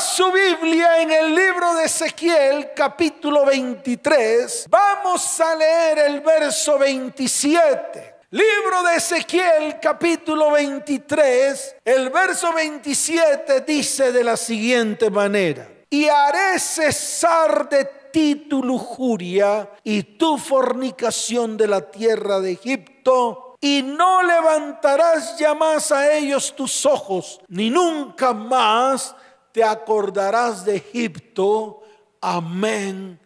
su Biblia en el libro de Ezequiel capítulo 23, vamos a leer el verso 27. Libro de Ezequiel capítulo 23, el verso 27 dice de la siguiente manera, y haré cesar de ti tu lujuria y tu fornicación de la tierra de Egipto y no levantarás ya más a ellos tus ojos, ni nunca más te acordarás de Egipto. Amén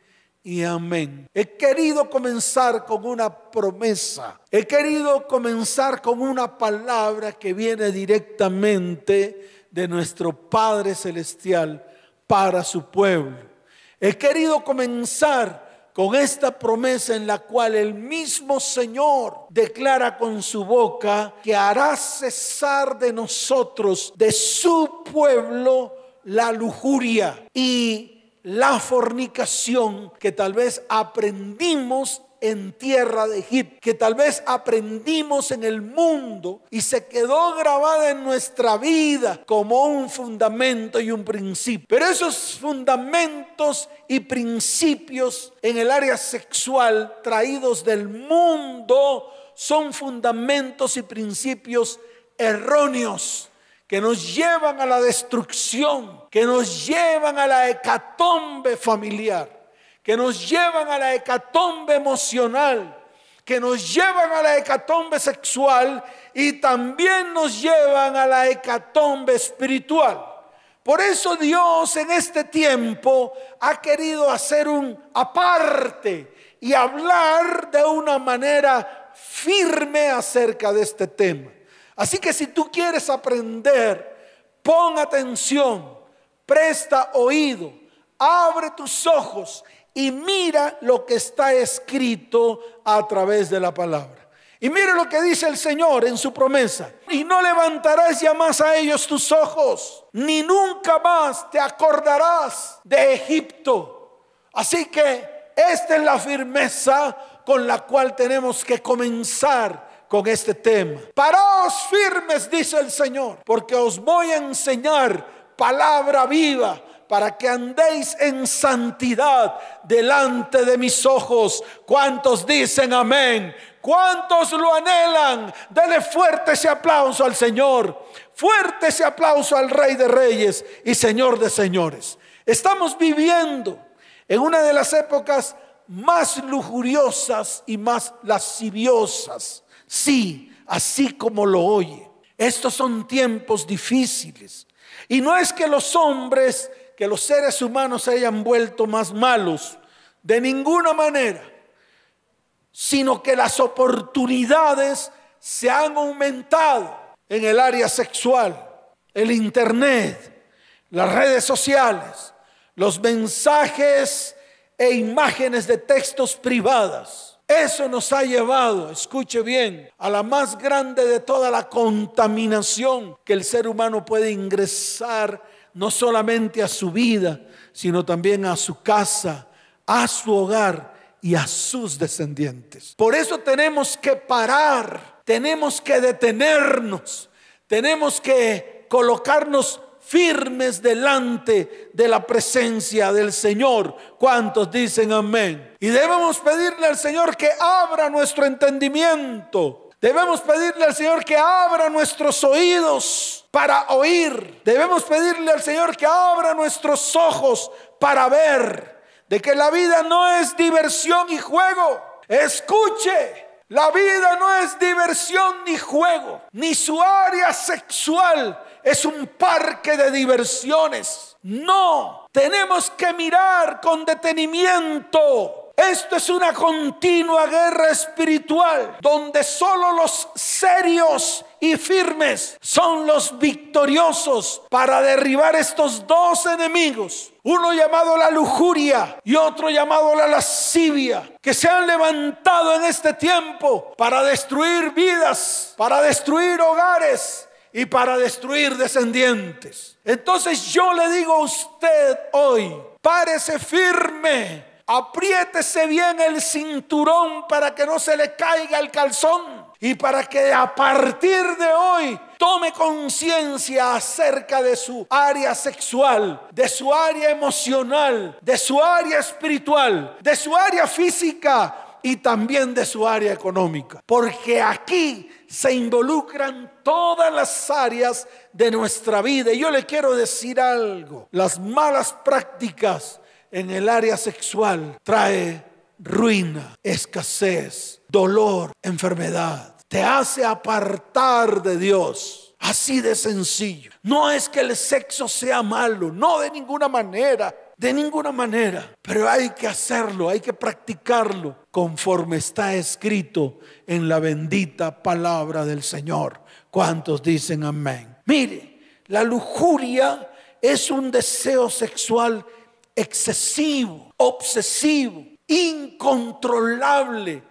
y amén. He querido comenzar con una promesa. He querido comenzar con una palabra que viene directamente de nuestro Padre Celestial para su pueblo. He querido comenzar con esta promesa en la cual el mismo Señor declara con su boca que hará cesar de nosotros, de su pueblo, la lujuria y la fornicación que tal vez aprendimos en tierra de Egipto, que tal vez aprendimos en el mundo y se quedó grabada en nuestra vida como un fundamento y un principio. Pero esos fundamentos y principios en el área sexual traídos del mundo son fundamentos y principios erróneos que nos llevan a la destrucción, que nos llevan a la hecatombe familiar que nos llevan a la hecatombe emocional, que nos llevan a la hecatombe sexual y también nos llevan a la hecatombe espiritual. Por eso Dios en este tiempo ha querido hacer un aparte y hablar de una manera firme acerca de este tema. Así que si tú quieres aprender, pon atención, presta oído, abre tus ojos y mira lo que está escrito a través de la palabra. Y mira lo que dice el Señor en su promesa. Y no levantarás ya más a ellos tus ojos, ni nunca más te acordarás de Egipto. Así que esta es la firmeza con la cual tenemos que comenzar con este tema. Paraos firmes, dice el Señor, porque os voy a enseñar palabra viva para que andéis en santidad delante de mis ojos. ¿Cuántos dicen amén? ¿Cuántos lo anhelan? Dele fuerte ese aplauso al Señor. Fuerte ese aplauso al Rey de Reyes y Señor de Señores. Estamos viviendo en una de las épocas más lujuriosas y más lasciviosas. Sí, así como lo oye. Estos son tiempos difíciles. Y no es que los hombres que los seres humanos se hayan vuelto más malos, de ninguna manera, sino que las oportunidades se han aumentado en el área sexual, el Internet, las redes sociales, los mensajes e imágenes de textos privadas. Eso nos ha llevado, escuche bien, a la más grande de toda la contaminación que el ser humano puede ingresar no solamente a su vida, sino también a su casa, a su hogar y a sus descendientes. Por eso tenemos que parar, tenemos que detenernos, tenemos que colocarnos firmes delante de la presencia del Señor. ¿Cuántos dicen amén? Y debemos pedirle al Señor que abra nuestro entendimiento Debemos pedirle al Señor que abra nuestros oídos para oír. Debemos pedirle al Señor que abra nuestros ojos para ver de que la vida no es diversión y juego. Escuche, la vida no es diversión ni juego, ni su área sexual es un parque de diversiones. No, tenemos que mirar con detenimiento esto es una continua guerra espiritual donde solo los serios y firmes son los victoriosos para derribar estos dos enemigos. Uno llamado la lujuria y otro llamado la lascivia, que se han levantado en este tiempo para destruir vidas, para destruir hogares y para destruir descendientes. Entonces yo le digo a usted hoy, párese firme Apriétese bien el cinturón para que no se le caiga el calzón. y para que a partir de hoy tome conciencia acerca de su área sexual, de su área emocional, de su área espiritual, de su área física y también de su área económica. Porque aquí se involucran todas las áreas de nuestra vida. Y yo le quiero decir algo, las malas prácticas en el área sexual trae ruina, escasez, dolor, enfermedad. Te hace apartar de Dios. Así de sencillo. No es que el sexo sea malo, no de ninguna manera, de ninguna manera. Pero hay que hacerlo, hay que practicarlo conforme está escrito en la bendita palabra del Señor. ¿Cuántos dicen amén? Mire, la lujuria es un deseo sexual excesivo, obsesivo, incontrolable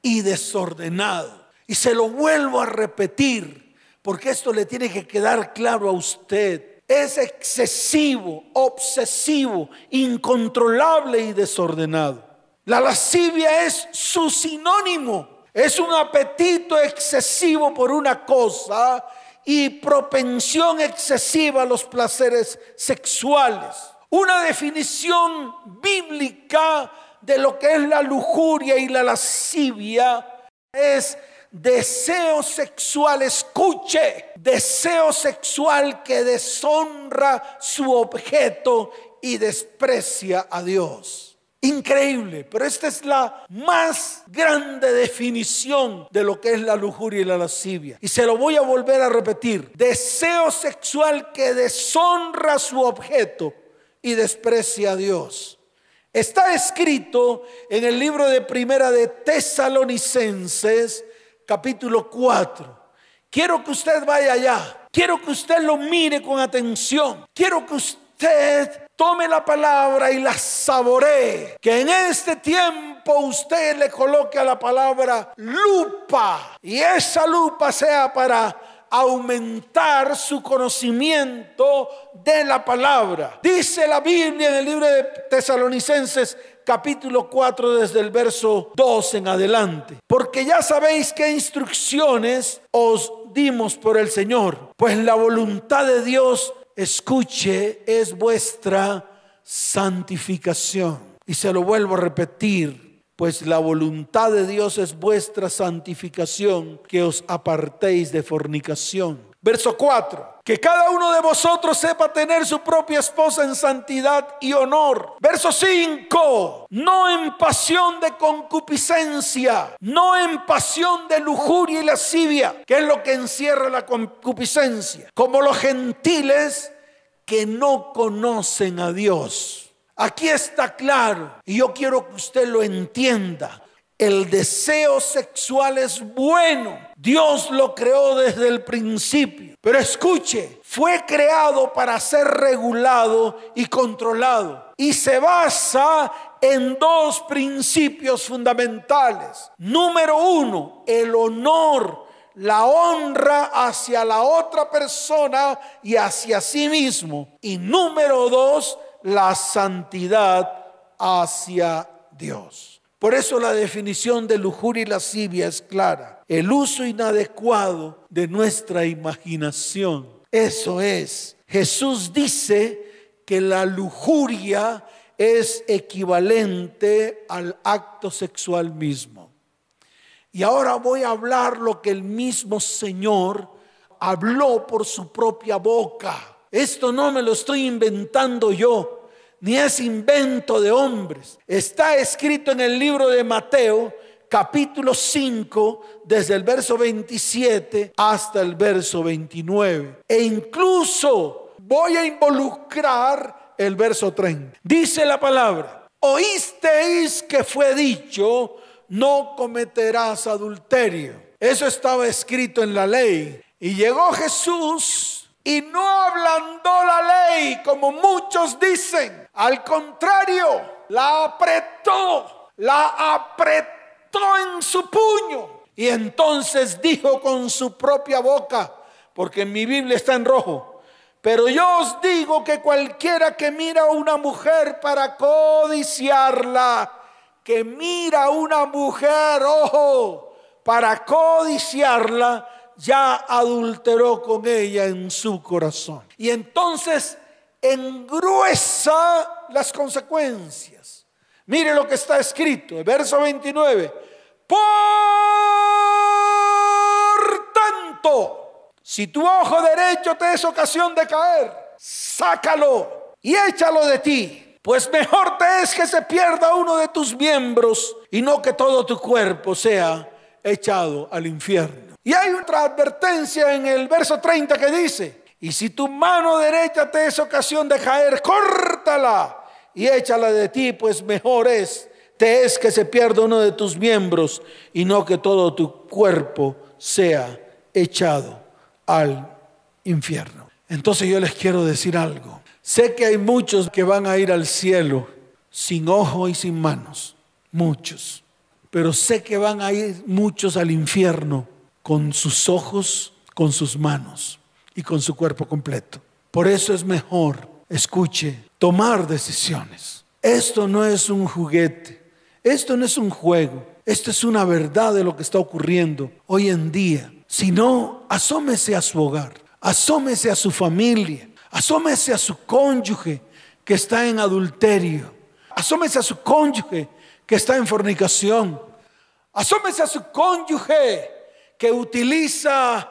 y desordenado. Y se lo vuelvo a repetir, porque esto le tiene que quedar claro a usted. Es excesivo, obsesivo, incontrolable y desordenado. La lascivia es su sinónimo. Es un apetito excesivo por una cosa y propensión excesiva a los placeres sexuales. Una definición bíblica de lo que es la lujuria y la lascivia es deseo sexual, escuche, deseo sexual que deshonra su objeto y desprecia a Dios. Increíble, pero esta es la más grande definición de lo que es la lujuria y la lascivia. Y se lo voy a volver a repetir. Deseo sexual que deshonra su objeto y desprecia a Dios. Está escrito en el libro de Primera de Tesalonicenses, capítulo 4. Quiero que usted vaya allá. Quiero que usted lo mire con atención. Quiero que usted tome la palabra y la saboree. Que en este tiempo usted le coloque a la palabra lupa. Y esa lupa sea para aumentar su conocimiento de la palabra. Dice la Biblia en el libro de Tesalonicenses capítulo 4 desde el verso 2 en adelante. Porque ya sabéis qué instrucciones os dimos por el Señor. Pues la voluntad de Dios, escuche, es vuestra santificación. Y se lo vuelvo a repetir pues la voluntad de Dios es vuestra santificación, que os apartéis de fornicación. Verso 4. Que cada uno de vosotros sepa tener su propia esposa en santidad y honor. Verso 5. No en pasión de concupiscencia, no en pasión de lujuria y lascivia, que es lo que encierra la concupiscencia. Como los gentiles que no conocen a Dios. Aquí está claro, y yo quiero que usted lo entienda. El deseo sexual es bueno. Dios lo creó desde el principio. Pero escuche, fue creado para ser regulado y controlado. Y se basa en dos principios fundamentales. Número uno, el honor, la honra hacia la otra persona y hacia sí mismo. Y número dos, la santidad hacia Dios. Por eso la definición de lujuria y lascivia es clara. El uso inadecuado de nuestra imaginación. Eso es. Jesús dice que la lujuria es equivalente al acto sexual mismo. Y ahora voy a hablar lo que el mismo Señor habló por su propia boca. Esto no me lo estoy inventando yo, ni es invento de hombres. Está escrito en el libro de Mateo, capítulo 5, desde el verso 27 hasta el verso 29. E incluso voy a involucrar el verso 30. Dice la palabra, oísteis que fue dicho, no cometerás adulterio. Eso estaba escrito en la ley. Y llegó Jesús y no ablandó la ley como muchos dicen. Al contrario, la apretó, la apretó en su puño. Y entonces dijo con su propia boca, porque mi Biblia está en rojo, pero yo os digo que cualquiera que mira a una mujer para codiciarla, que mira a una mujer, ojo, para codiciarla, ya adulteró con ella en su corazón. Y entonces engruesa las consecuencias. Mire lo que está escrito, el verso 29. Por tanto, si tu ojo derecho te es ocasión de caer, sácalo y échalo de ti. Pues mejor te es que se pierda uno de tus miembros y no que todo tu cuerpo sea echado al infierno. Y hay otra advertencia en el verso 30 que dice, y si tu mano derecha te es ocasión de caer, córtala y échala de ti, pues mejor es, te es que se pierda uno de tus miembros y no que todo tu cuerpo sea echado al infierno. Entonces yo les quiero decir algo. Sé que hay muchos que van a ir al cielo sin ojo y sin manos, muchos. Pero sé que van a ir muchos al infierno con sus ojos, con sus manos y con su cuerpo completo. Por eso es mejor, escuche, tomar decisiones. Esto no es un juguete, esto no es un juego, esto es una verdad de lo que está ocurriendo hoy en día. Si no, asómese a su hogar, asómese a su familia, asómese a su cónyuge que está en adulterio, asómese a su cónyuge que está en fornicación, asómese a su cónyuge que utiliza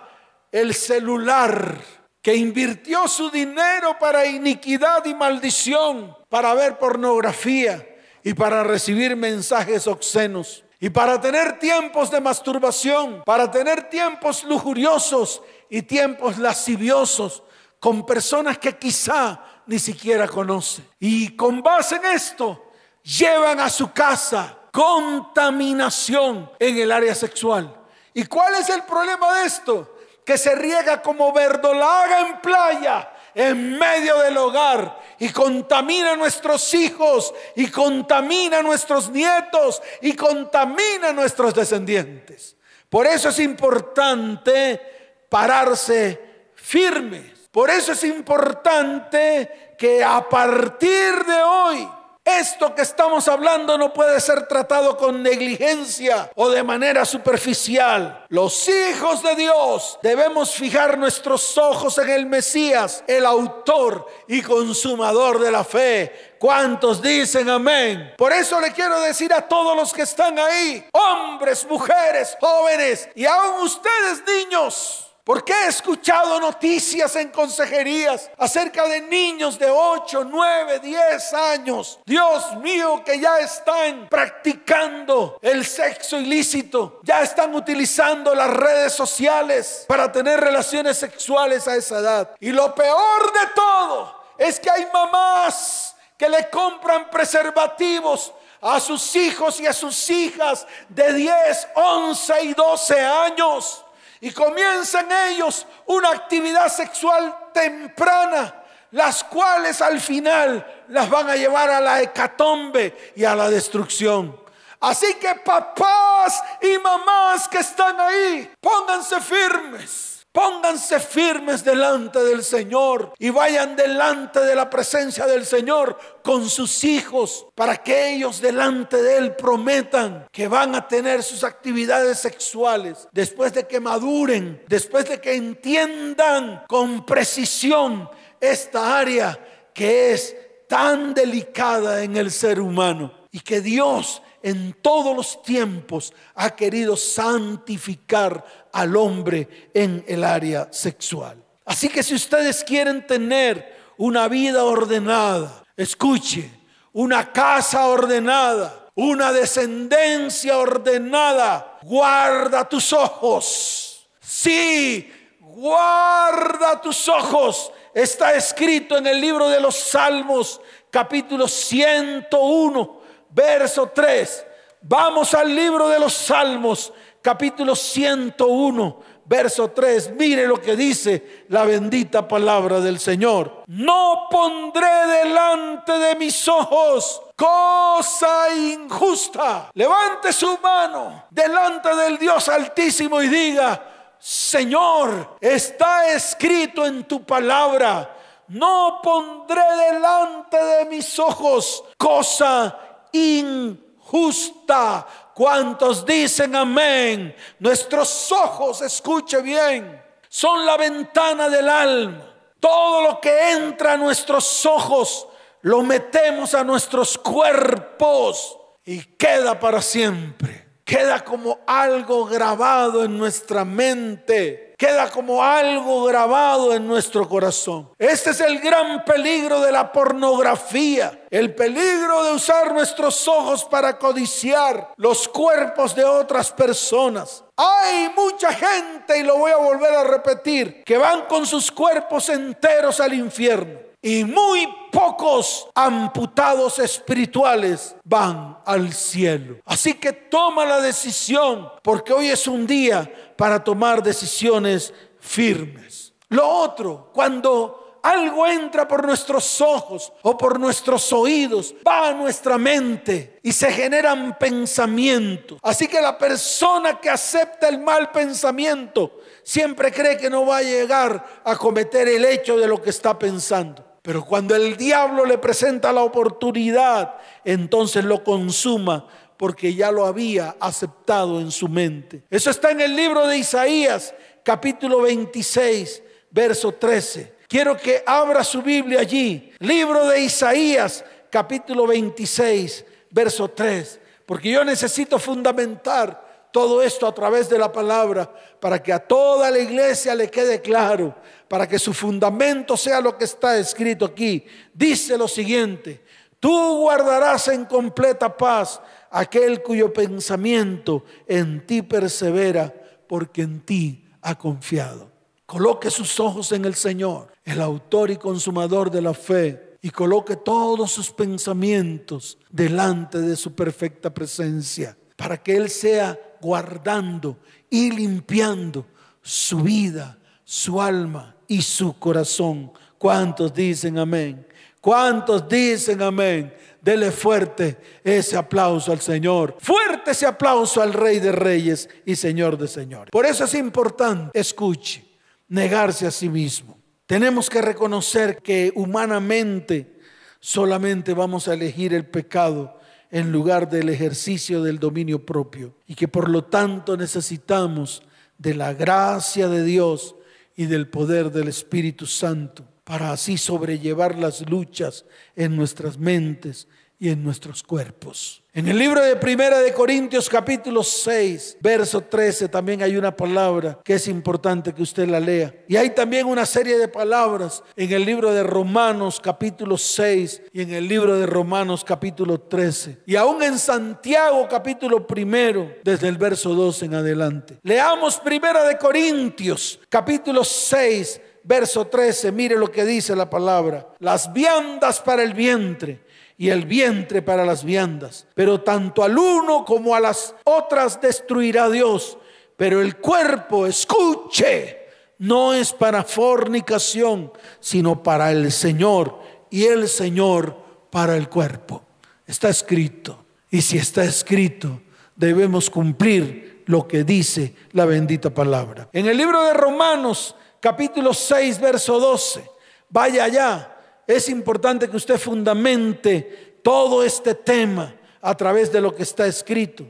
el celular, que invirtió su dinero para iniquidad y maldición, para ver pornografía y para recibir mensajes obscenos. Y para tener tiempos de masturbación, para tener tiempos lujuriosos y tiempos lasciviosos con personas que quizá ni siquiera conoce. Y con base en esto, llevan a su casa contaminación en el área sexual. ¿Y cuál es el problema de esto? Que se riega como verdolaga en playa en medio del hogar y contamina a nuestros hijos y contamina a nuestros nietos y contamina a nuestros descendientes. Por eso es importante pararse firmes. Por eso es importante que a partir de hoy esto que estamos hablando no puede ser tratado con negligencia o de manera superficial. Los hijos de Dios debemos fijar nuestros ojos en el Mesías, el autor y consumador de la fe. ¿Cuántos dicen amén? Por eso le quiero decir a todos los que están ahí, hombres, mujeres, jóvenes y aún ustedes niños, porque he escuchado noticias en consejerías acerca de niños de 8, 9, 10 años. Dios mío, que ya están practicando el sexo ilícito. Ya están utilizando las redes sociales para tener relaciones sexuales a esa edad. Y lo peor de todo es que hay mamás que le compran preservativos a sus hijos y a sus hijas de 10, 11 y 12 años y comienzan ellos una actividad sexual temprana, las cuales al final las van a llevar a la hecatombe y a la destrucción. Así que papás y mamás que están ahí, pónganse firmes Pónganse firmes delante del Señor y vayan delante de la presencia del Señor con sus hijos para que ellos delante de Él prometan que van a tener sus actividades sexuales después de que maduren, después de que entiendan con precisión esta área que es tan delicada en el ser humano y que Dios en todos los tiempos ha querido santificar al hombre en el área sexual. Así que si ustedes quieren tener una vida ordenada, escuche, una casa ordenada, una descendencia ordenada, guarda tus ojos. Sí, guarda tus ojos. Está escrito en el libro de los Salmos, capítulo 101 verso 3. Vamos al libro de los Salmos, capítulo 101, verso 3. Mire lo que dice la bendita palabra del Señor. No pondré delante de mis ojos cosa injusta. Levante su mano delante del Dios altísimo y diga, Señor, está escrito en tu palabra. No pondré delante de mis ojos cosa injusta justa. ¿Cuántos dicen amén? Nuestros ojos, escuche bien, son la ventana del alma. Todo lo que entra a nuestros ojos lo metemos a nuestros cuerpos y queda para siempre. Queda como algo grabado en nuestra mente. Queda como algo grabado en nuestro corazón. Este es el gran peligro de la pornografía. El peligro de usar nuestros ojos para codiciar los cuerpos de otras personas. Hay mucha gente, y lo voy a volver a repetir, que van con sus cuerpos enteros al infierno y muy pocos amputados espirituales van al cielo. Así que toma la decisión, porque hoy es un día para tomar decisiones firmes. Lo otro, cuando algo entra por nuestros ojos o por nuestros oídos, va a nuestra mente y se generan pensamientos. Así que la persona que acepta el mal pensamiento siempre cree que no va a llegar a cometer el hecho de lo que está pensando. Pero cuando el diablo le presenta la oportunidad, entonces lo consuma porque ya lo había aceptado en su mente. Eso está en el libro de Isaías, capítulo 26, verso 13. Quiero que abra su Biblia allí. Libro de Isaías, capítulo 26, verso 3. Porque yo necesito fundamentar todo esto a través de la palabra para que a toda la iglesia le quede claro para que su fundamento sea lo que está escrito aquí. Dice lo siguiente, tú guardarás en completa paz aquel cuyo pensamiento en ti persevera, porque en ti ha confiado. Coloque sus ojos en el Señor, el autor y consumador de la fe, y coloque todos sus pensamientos delante de su perfecta presencia, para que Él sea guardando y limpiando su vida, su alma y su corazón. ¿Cuántos dicen amén? ¿Cuántos dicen amén? Dele fuerte ese aplauso al Señor. Fuerte ese aplauso al Rey de Reyes y Señor de Señores. Por eso es importante, escuche, negarse a sí mismo. Tenemos que reconocer que humanamente solamente vamos a elegir el pecado en lugar del ejercicio del dominio propio y que por lo tanto necesitamos de la gracia de Dios y del poder del Espíritu Santo para así sobrellevar las luchas en nuestras mentes y en nuestros cuerpos. En el libro de Primera de Corintios capítulo 6, verso 13 también hay una palabra que es importante que usted la lea. Y hay también una serie de palabras en el libro de Romanos capítulo 6 y en el libro de Romanos capítulo 13. Y aún en Santiago capítulo primero, desde el verso 2 en adelante. Leamos Primera de Corintios capítulo 6, verso 13. Mire lo que dice la palabra. Las viandas para el vientre y el vientre para las viandas. Pero tanto al uno como a las otras destruirá Dios. Pero el cuerpo, escuche, no es para fornicación, sino para el Señor. Y el Señor para el cuerpo. Está escrito. Y si está escrito, debemos cumplir lo que dice la bendita palabra. En el libro de Romanos, capítulo 6, verso 12, vaya allá es importante que usted fundamente todo este tema a través de lo que está escrito.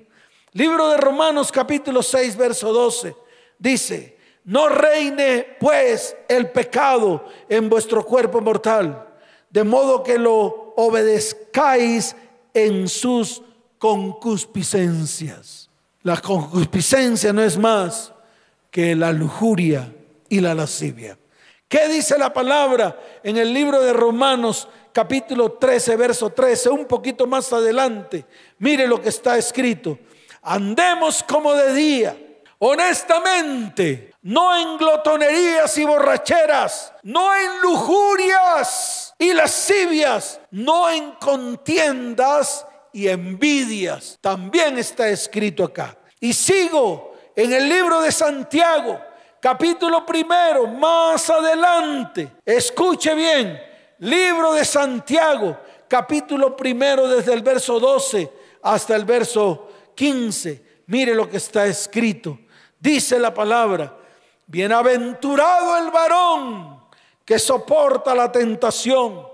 Libro de Romanos capítulo 6, verso 12, dice, no reine pues el pecado en vuestro cuerpo mortal, de modo que lo obedezcáis en sus concupiscencias. La concupiscencia no es más que la lujuria y la lascivia. ¿Qué dice la palabra en el libro de Romanos capítulo 13, verso 13? Un poquito más adelante. Mire lo que está escrito. Andemos como de día, honestamente, no en glotonerías y borracheras, no en lujurias y lascivias, no en contiendas y envidias. También está escrito acá. Y sigo en el libro de Santiago capítulo primero, más adelante. Escuche bien, libro de Santiago, capítulo primero desde el verso 12 hasta el verso 15. Mire lo que está escrito. Dice la palabra, bienaventurado el varón que soporta la tentación,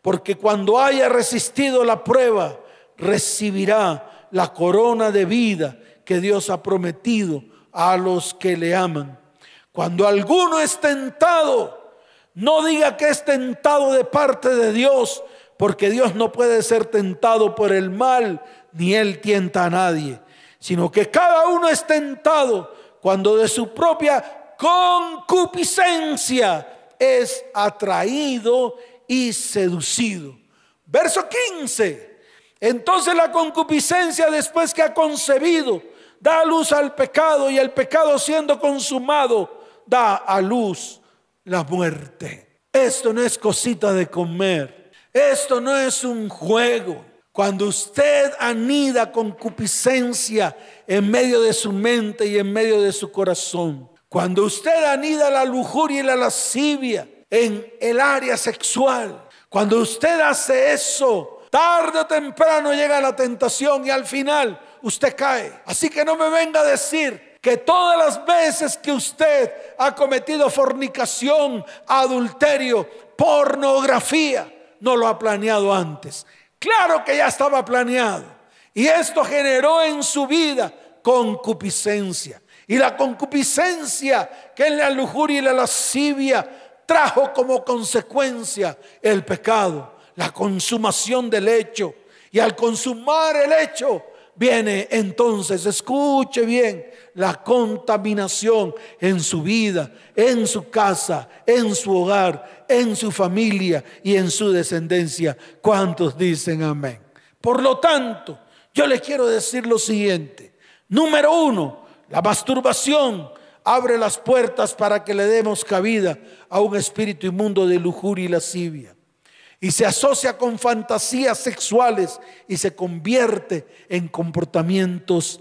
porque cuando haya resistido la prueba, recibirá la corona de vida que Dios ha prometido a los que le aman. Cuando alguno es tentado, no diga que es tentado de parte de Dios, porque Dios no puede ser tentado por el mal, ni Él tienta a nadie, sino que cada uno es tentado cuando de su propia concupiscencia es atraído y seducido. Verso 15. Entonces la concupiscencia después que ha concebido da luz al pecado y el pecado siendo consumado da a luz la muerte. Esto no es cosita de comer. Esto no es un juego. Cuando usted anida concupiscencia en medio de su mente y en medio de su corazón, cuando usted anida la lujuria y la lascivia en el área sexual, cuando usted hace eso, tarde o temprano llega la tentación y al final usted cae. Así que no me venga a decir que todas las veces que usted ha cometido fornicación, adulterio, pornografía, no lo ha planeado antes. Claro que ya estaba planeado. Y esto generó en su vida concupiscencia. Y la concupiscencia, que es la lujuria y la lascivia, trajo como consecuencia el pecado, la consumación del hecho. Y al consumar el hecho, viene entonces, escuche bien, la contaminación en su vida, en su casa, en su hogar, en su familia y en su descendencia. ¿Cuántos dicen amén? Por lo tanto, yo les quiero decir lo siguiente. Número uno, la masturbación abre las puertas para que le demos cabida a un espíritu inmundo de lujuria y lascivia y se asocia con fantasías sexuales y se convierte en comportamientos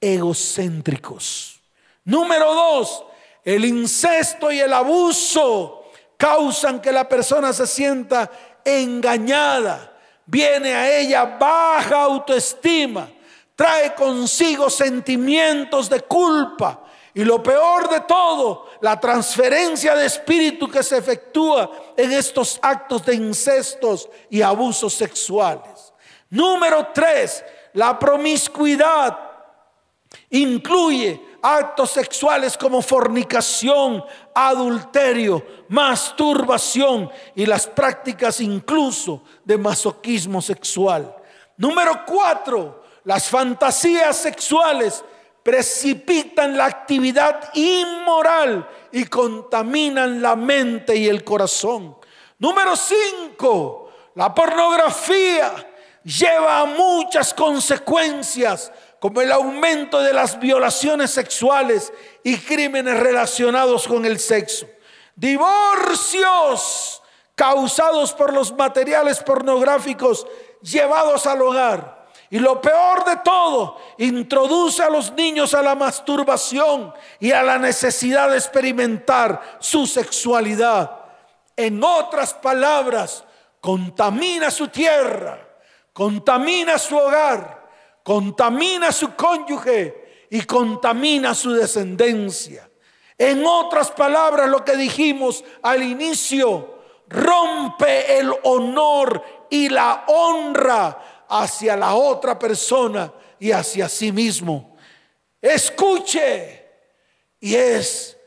egocéntricos. Número dos, el incesto y el abuso causan que la persona se sienta engañada, viene a ella baja autoestima, trae consigo sentimientos de culpa, y lo peor de todo, la transferencia de espíritu que se efectúa en estos actos de incestos y abusos sexuales. Número tres, la promiscuidad incluye actos sexuales como fornicación, adulterio, masturbación y las prácticas incluso de masoquismo sexual. Número cuatro, las fantasías sexuales precipitan la actividad inmoral y contaminan la mente y el corazón. Número cinco, la pornografía lleva a muchas consecuencias como el aumento de las violaciones sexuales y crímenes relacionados con el sexo. Divorcios causados por los materiales pornográficos llevados al hogar y lo peor de todo, introduce a los niños a la masturbación y a la necesidad de experimentar su sexualidad. En otras palabras, contamina su tierra, contamina su hogar, contamina su cónyuge y contamina su descendencia. En otras palabras, lo que dijimos al inicio, rompe el honor y la honra hacia la otra persona y hacia sí mismo. Escuche. Y es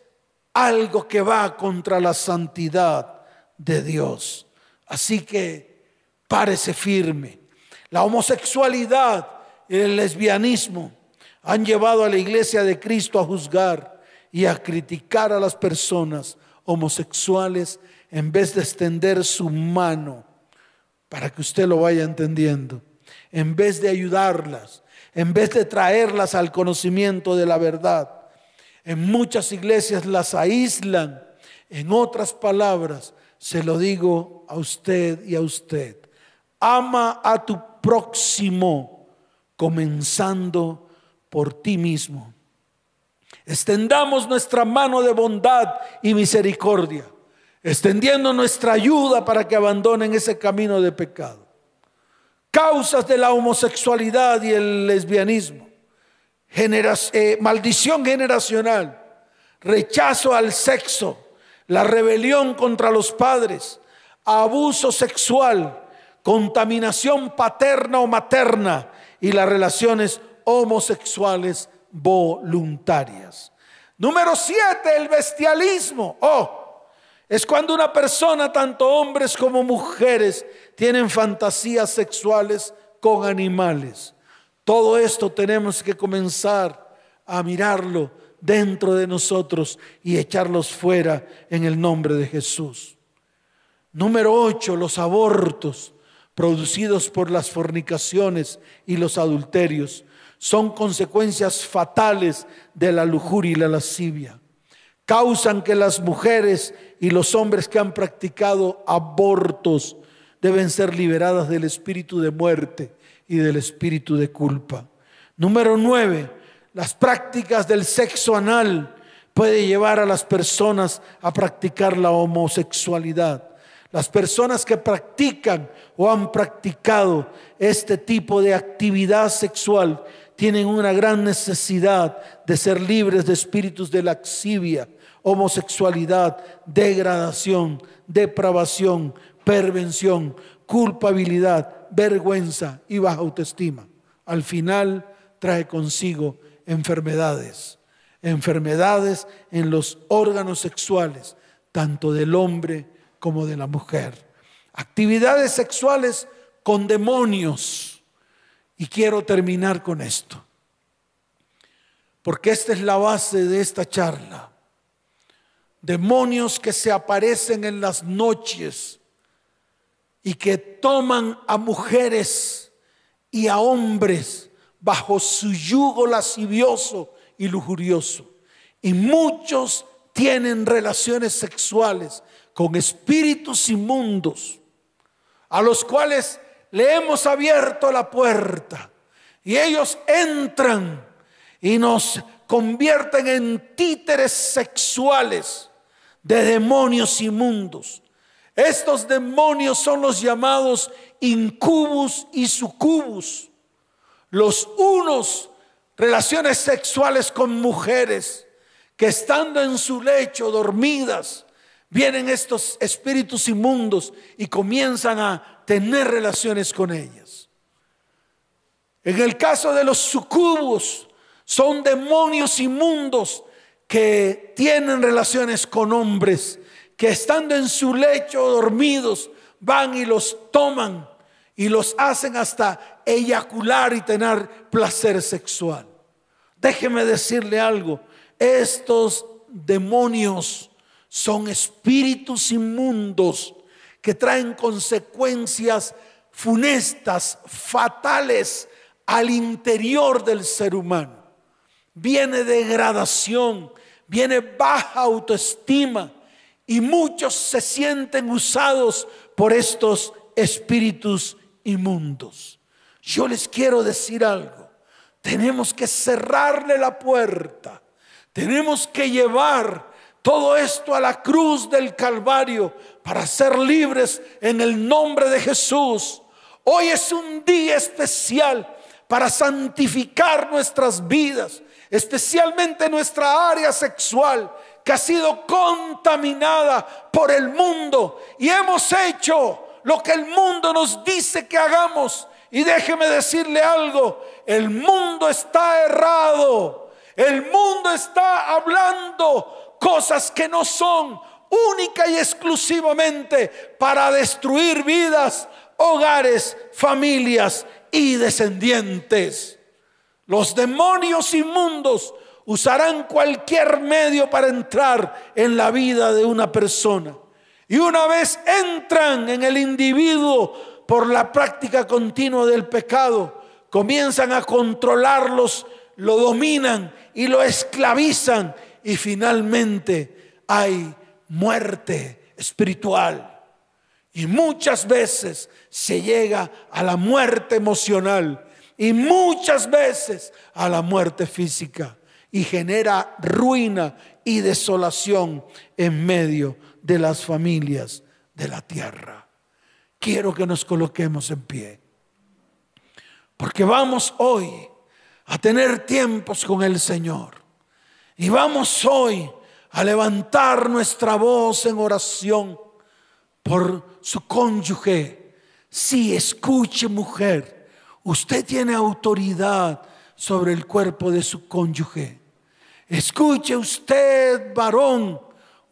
algo que va contra la santidad de Dios. Así que párese firme. La homosexualidad y el lesbianismo han llevado a la iglesia de Cristo a juzgar y a criticar a las personas homosexuales en vez de extender su mano para que usted lo vaya entendiendo en vez de ayudarlas, en vez de traerlas al conocimiento de la verdad. En muchas iglesias las aíslan. En otras palabras, se lo digo a usted y a usted. Ama a tu próximo, comenzando por ti mismo. Extendamos nuestra mano de bondad y misericordia, extendiendo nuestra ayuda para que abandonen ese camino de pecado causas de la homosexualidad y el lesbianismo, eh, maldición generacional, rechazo al sexo, la rebelión contra los padres, abuso sexual, contaminación paterna o materna y las relaciones homosexuales voluntarias. Número siete, el bestialismo. Oh, es cuando una persona, tanto hombres como mujeres, tienen fantasías sexuales con animales. Todo esto tenemos que comenzar a mirarlo dentro de nosotros y echarlos fuera en el nombre de Jesús. Número ocho, los abortos producidos por las fornicaciones y los adulterios son consecuencias fatales de la lujuria y la lascivia. Causan que las mujeres y los hombres que han practicado abortos deben ser liberadas del espíritu de muerte y del espíritu de culpa. Número nueve, las prácticas del sexo anal puede llevar a las personas a practicar la homosexualidad. Las personas que practican o han practicado este tipo de actividad sexual tienen una gran necesidad de ser libres de espíritus de laxivia, homosexualidad, degradación, depravación, pervención, culpabilidad, vergüenza y baja autoestima. Al final trae consigo enfermedades, enfermedades en los órganos sexuales, tanto del hombre como de la mujer. Actividades sexuales con demonios. Y quiero terminar con esto, porque esta es la base de esta charla. Demonios que se aparecen en las noches y que toman a mujeres y a hombres bajo su yugo lascivioso y lujurioso. Y muchos tienen relaciones sexuales con espíritus inmundos, a los cuales le hemos abierto la puerta y ellos entran y nos convierten en títeres sexuales de demonios inmundos. Estos demonios son los llamados incubus y sucubus. Los unos relaciones sexuales con mujeres que estando en su lecho dormidas vienen estos espíritus inmundos y comienzan a tener relaciones con ellas. En el caso de los sucubos, son demonios inmundos que tienen relaciones con hombres, que estando en su lecho dormidos, van y los toman y los hacen hasta eyacular y tener placer sexual. Déjeme decirle algo, estos demonios son espíritus inmundos que traen consecuencias funestas, fatales al interior del ser humano. Viene degradación, viene baja autoestima y muchos se sienten usados por estos espíritus inmundos. Yo les quiero decir algo, tenemos que cerrarle la puerta, tenemos que llevar todo esto a la cruz del Calvario para ser libres en el nombre de Jesús. Hoy es un día especial para santificar nuestras vidas, especialmente nuestra área sexual que ha sido contaminada por el mundo y hemos hecho lo que el mundo nos dice que hagamos. Y déjeme decirle algo, el mundo está errado, el mundo está hablando cosas que no son única y exclusivamente para destruir vidas, hogares, familias y descendientes. Los demonios inmundos usarán cualquier medio para entrar en la vida de una persona. Y una vez entran en el individuo por la práctica continua del pecado, comienzan a controlarlos, lo dominan y lo esclavizan y finalmente hay muerte espiritual. Y muchas veces se llega a la muerte emocional y muchas veces a la muerte física y genera ruina y desolación en medio de las familias de la tierra. Quiero que nos coloquemos en pie, porque vamos hoy a tener tiempos con el Señor. Y vamos hoy a levantar nuestra voz en oración por su cónyuge. Si escuche mujer, Usted tiene autoridad sobre el cuerpo de su cónyuge. Escuche usted, varón,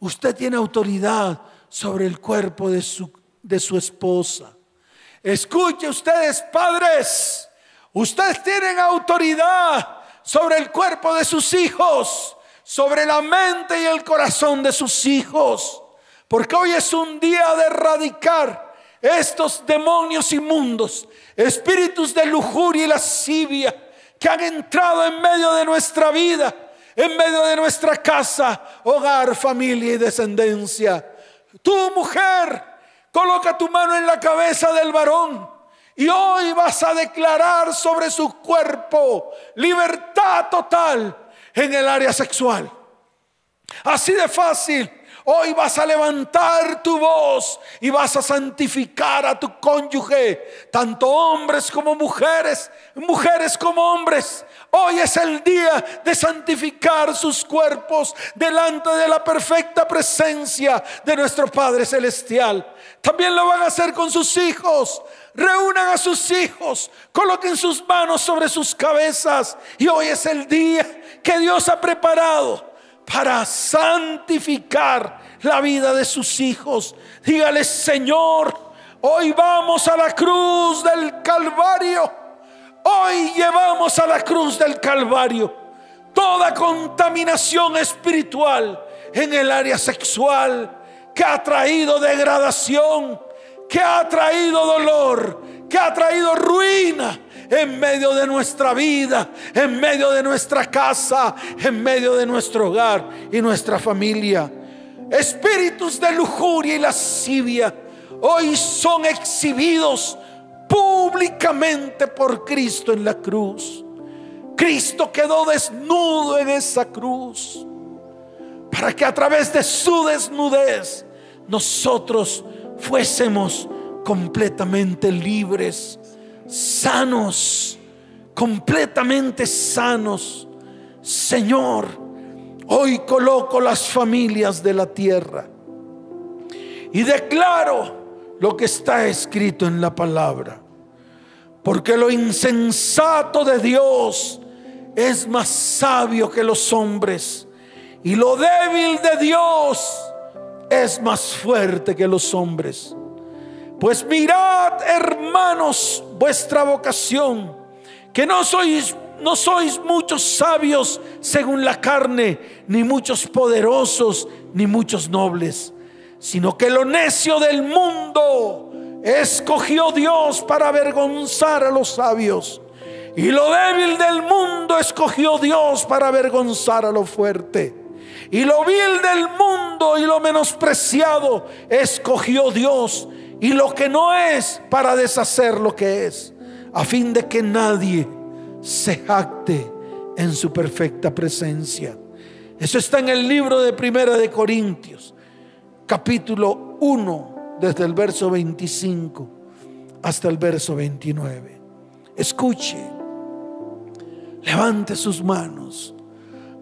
usted tiene autoridad sobre el cuerpo de su, de su esposa. Escuche ustedes, padres, ustedes tienen autoridad sobre el cuerpo de sus hijos, sobre la mente y el corazón de sus hijos. Porque hoy es un día de erradicar estos demonios inmundos, espíritus de lujuria y lascivia que han entrado en medio de nuestra vida, en medio de nuestra casa, hogar, familia y descendencia. Tu mujer, coloca tu mano en la cabeza del varón y hoy vas a declarar sobre su cuerpo libertad total en el área sexual. Así de fácil. Hoy vas a levantar tu voz y vas a santificar a tu cónyuge, tanto hombres como mujeres, mujeres como hombres. Hoy es el día de santificar sus cuerpos delante de la perfecta presencia de nuestro Padre Celestial. También lo van a hacer con sus hijos. Reúnan a sus hijos, coloquen sus manos sobre sus cabezas. Y hoy es el día que Dios ha preparado para santificar la vida de sus hijos. Dígale, Señor, hoy vamos a la cruz del Calvario. Hoy llevamos a la cruz del Calvario toda contaminación espiritual en el área sexual que ha traído degradación, que ha traído dolor, que ha traído ruina en medio de nuestra vida, en medio de nuestra casa, en medio de nuestro hogar y nuestra familia. Espíritus de lujuria y lascivia hoy son exhibidos públicamente por Cristo en la cruz. Cristo quedó desnudo en esa cruz para que a través de su desnudez nosotros fuésemos completamente libres sanos, completamente sanos. Señor, hoy coloco las familias de la tierra y declaro lo que está escrito en la palabra. Porque lo insensato de Dios es más sabio que los hombres. Y lo débil de Dios es más fuerte que los hombres. Pues mirad, hermanos, vuestra vocación, que no sois no sois muchos sabios según la carne, ni muchos poderosos, ni muchos nobles, sino que lo necio del mundo escogió Dios para avergonzar a los sabios. Y lo débil del mundo escogió Dios para avergonzar a lo fuerte. Y lo vil del mundo y lo menospreciado escogió Dios y lo que no es para deshacer lo que es, a fin de que nadie se jacte en su perfecta presencia. Eso está en el libro de Primera de Corintios, capítulo 1, desde el verso 25 hasta el verso 29. Escuche, levante sus manos,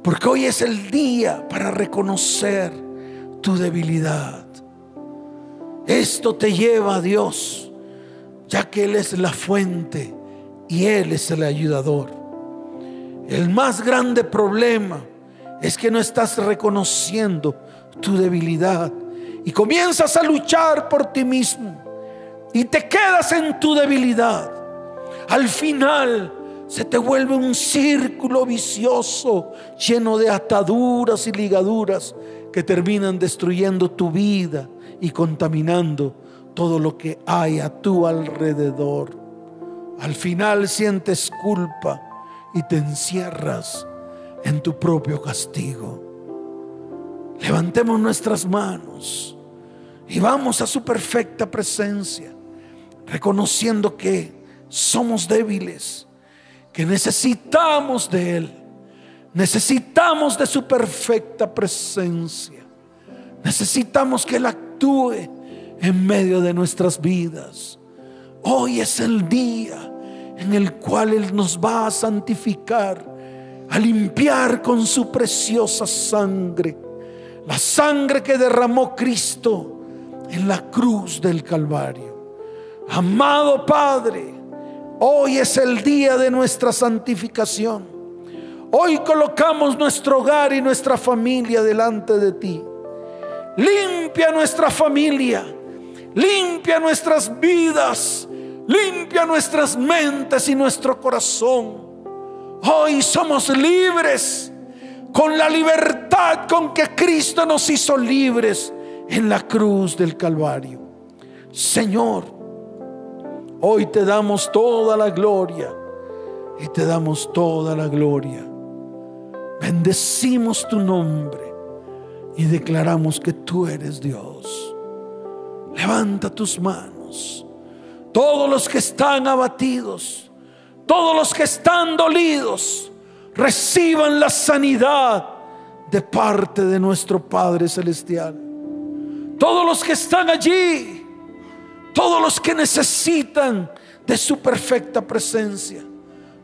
porque hoy es el día para reconocer tu debilidad esto te lleva a Dios, ya que Él es la fuente y Él es el ayudador. El más grande problema es que no estás reconociendo tu debilidad y comienzas a luchar por ti mismo y te quedas en tu debilidad. Al final se te vuelve un círculo vicioso lleno de ataduras y ligaduras que terminan destruyendo tu vida y contaminando todo lo que hay a tu alrededor. Al final sientes culpa y te encierras en tu propio castigo. Levantemos nuestras manos y vamos a su perfecta presencia, reconociendo que somos débiles, que necesitamos de Él, necesitamos de su perfecta presencia, necesitamos que la en medio de nuestras vidas. Hoy es el día en el cual Él nos va a santificar, a limpiar con su preciosa sangre, la sangre que derramó Cristo en la cruz del Calvario. Amado Padre, Hoy es el día de nuestra santificación. Hoy colocamos nuestro hogar y nuestra familia delante de ti. Limpia nuestra familia, limpia nuestras vidas, limpia nuestras mentes y nuestro corazón. Hoy somos libres con la libertad con que Cristo nos hizo libres en la cruz del Calvario. Señor, hoy te damos toda la gloria y te damos toda la gloria. Bendecimos tu nombre y declaramos que tú eres Dios. Levanta tus manos. Todos los que están abatidos, todos los que están dolidos, reciban la sanidad de parte de nuestro Padre Celestial. Todos los que están allí, todos los que necesitan de su perfecta presencia,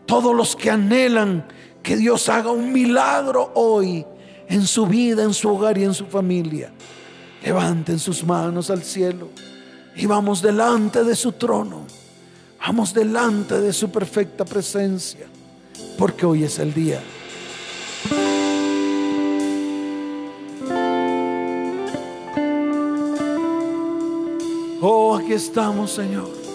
todos los que anhelan que Dios haga un milagro hoy en su vida, en su hogar y en su familia, levanten sus manos al cielo y vamos delante de su trono. Vamos delante de su perfecta presencia, porque hoy es el día. Aquí estamos, Señor.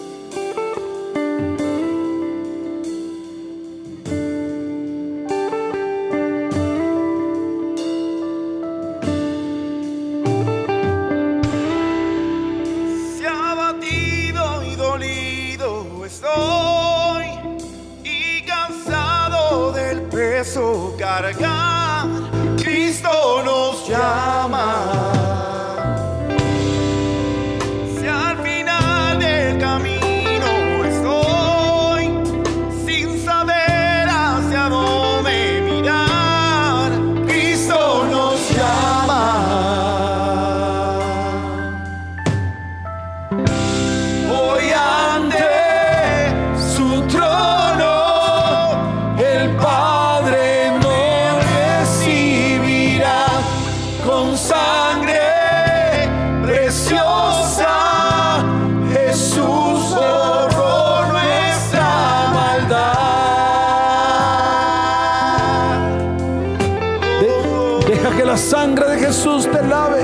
Deja que la sangre de Jesús te lave.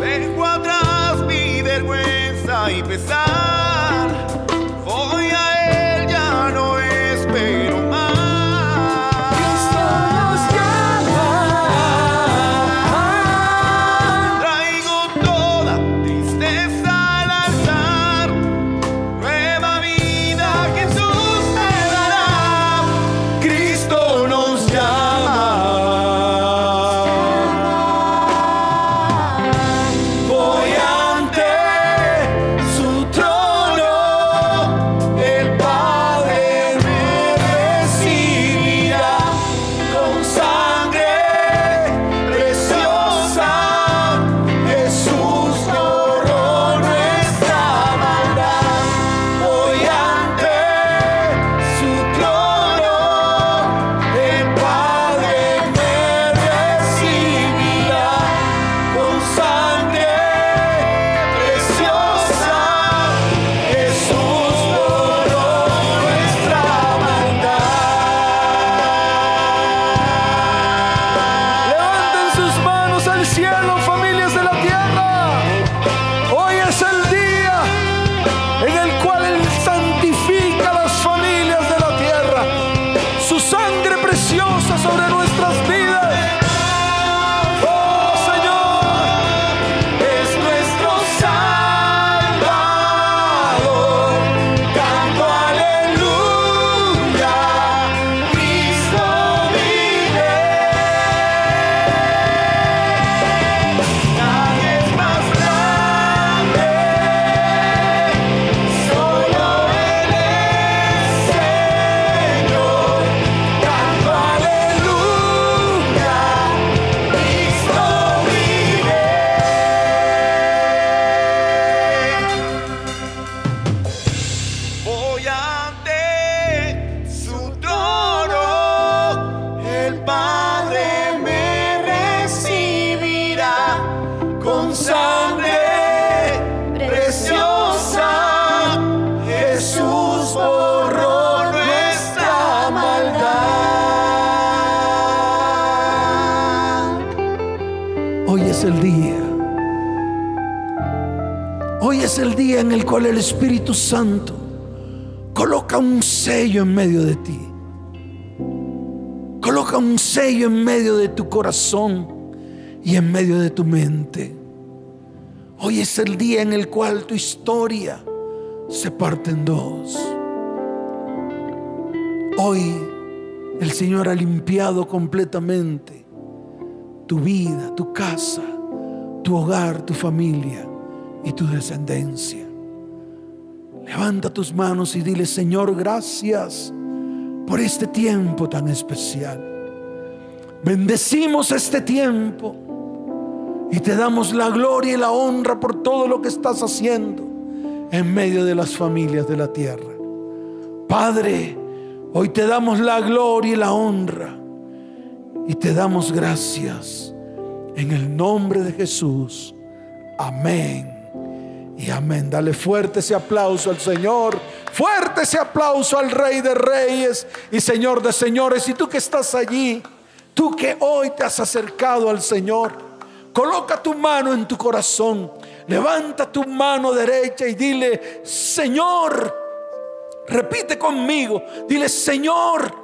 Dejo atrás mi vergüenza y pesar. Santo coloca un sello en medio de ti. Coloca un sello en medio de tu corazón y en medio de tu mente. Hoy es el día en el cual tu historia se parte en dos. Hoy el Señor ha limpiado completamente tu vida, tu casa, tu hogar, tu familia y tu descendencia. Levanta tus manos y dile, Señor, gracias por este tiempo tan especial. Bendecimos este tiempo y te damos la gloria y la honra por todo lo que estás haciendo en medio de las familias de la tierra. Padre, hoy te damos la gloria y la honra y te damos gracias en el nombre de Jesús. Amén. Y amén. Dale fuerte ese aplauso al Señor. Fuerte ese aplauso al Rey de Reyes y Señor de Señores. Y tú que estás allí, tú que hoy te has acercado al Señor, coloca tu mano en tu corazón. Levanta tu mano derecha y dile, Señor, repite conmigo, dile, Señor,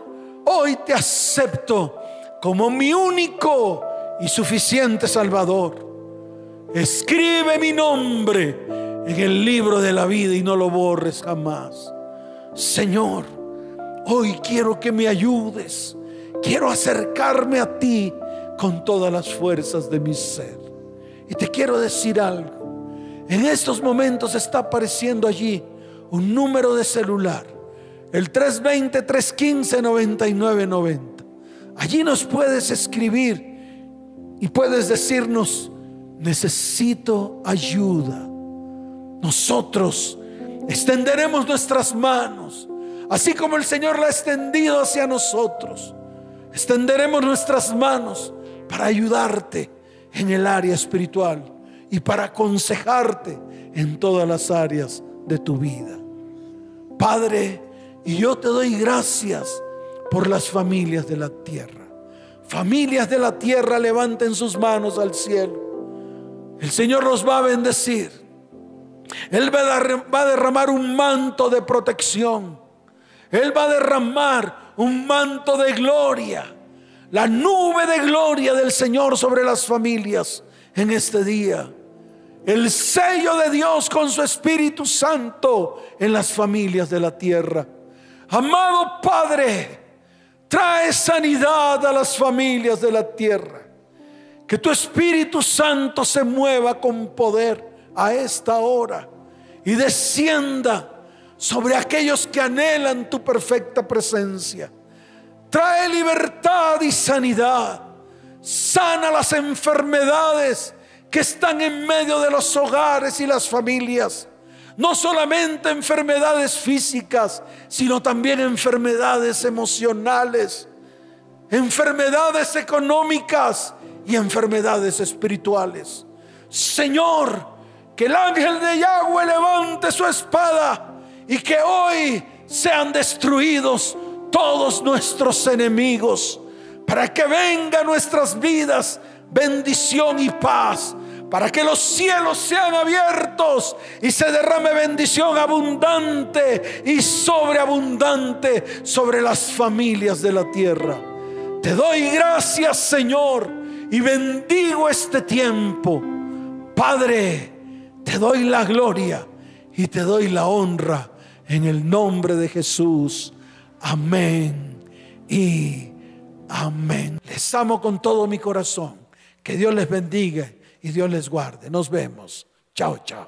hoy te acepto como mi único y suficiente Salvador. Escribe mi nombre en el libro de la vida y no lo borres jamás. Señor, hoy quiero que me ayudes. Quiero acercarme a ti con todas las fuerzas de mi ser. Y te quiero decir algo. En estos momentos está apareciendo allí un número de celular. El 320-315-9990. Allí nos puedes escribir y puedes decirnos, necesito ayuda. Nosotros extenderemos nuestras manos, así como el Señor la ha extendido hacia nosotros. Extenderemos nuestras manos para ayudarte en el área espiritual y para aconsejarte en todas las áreas de tu vida. Padre, y yo te doy gracias por las familias de la tierra. Familias de la tierra levanten sus manos al cielo. El Señor los va a bendecir. Él va a derramar un manto de protección. Él va a derramar un manto de gloria. La nube de gloria del Señor sobre las familias en este día. El sello de Dios con su Espíritu Santo en las familias de la tierra. Amado Padre, trae sanidad a las familias de la tierra. Que tu Espíritu Santo se mueva con poder a esta hora y descienda sobre aquellos que anhelan tu perfecta presencia. Trae libertad y sanidad. Sana las enfermedades que están en medio de los hogares y las familias. No solamente enfermedades físicas, sino también enfermedades emocionales, enfermedades económicas y enfermedades espirituales. Señor, que el ángel de Yahweh levante su espada y que hoy sean destruidos todos nuestros enemigos, para que venga a nuestras vidas bendición y paz para que los cielos sean abiertos y se derrame bendición abundante y sobreabundante sobre las familias de la tierra. Te doy gracias, Señor, y bendigo este tiempo. Padre, te doy la gloria y te doy la honra en el nombre de Jesús. Amén y amén. Les amo con todo mi corazón. Que Dios les bendiga y Dios les guarde. Nos vemos. Chao, chao.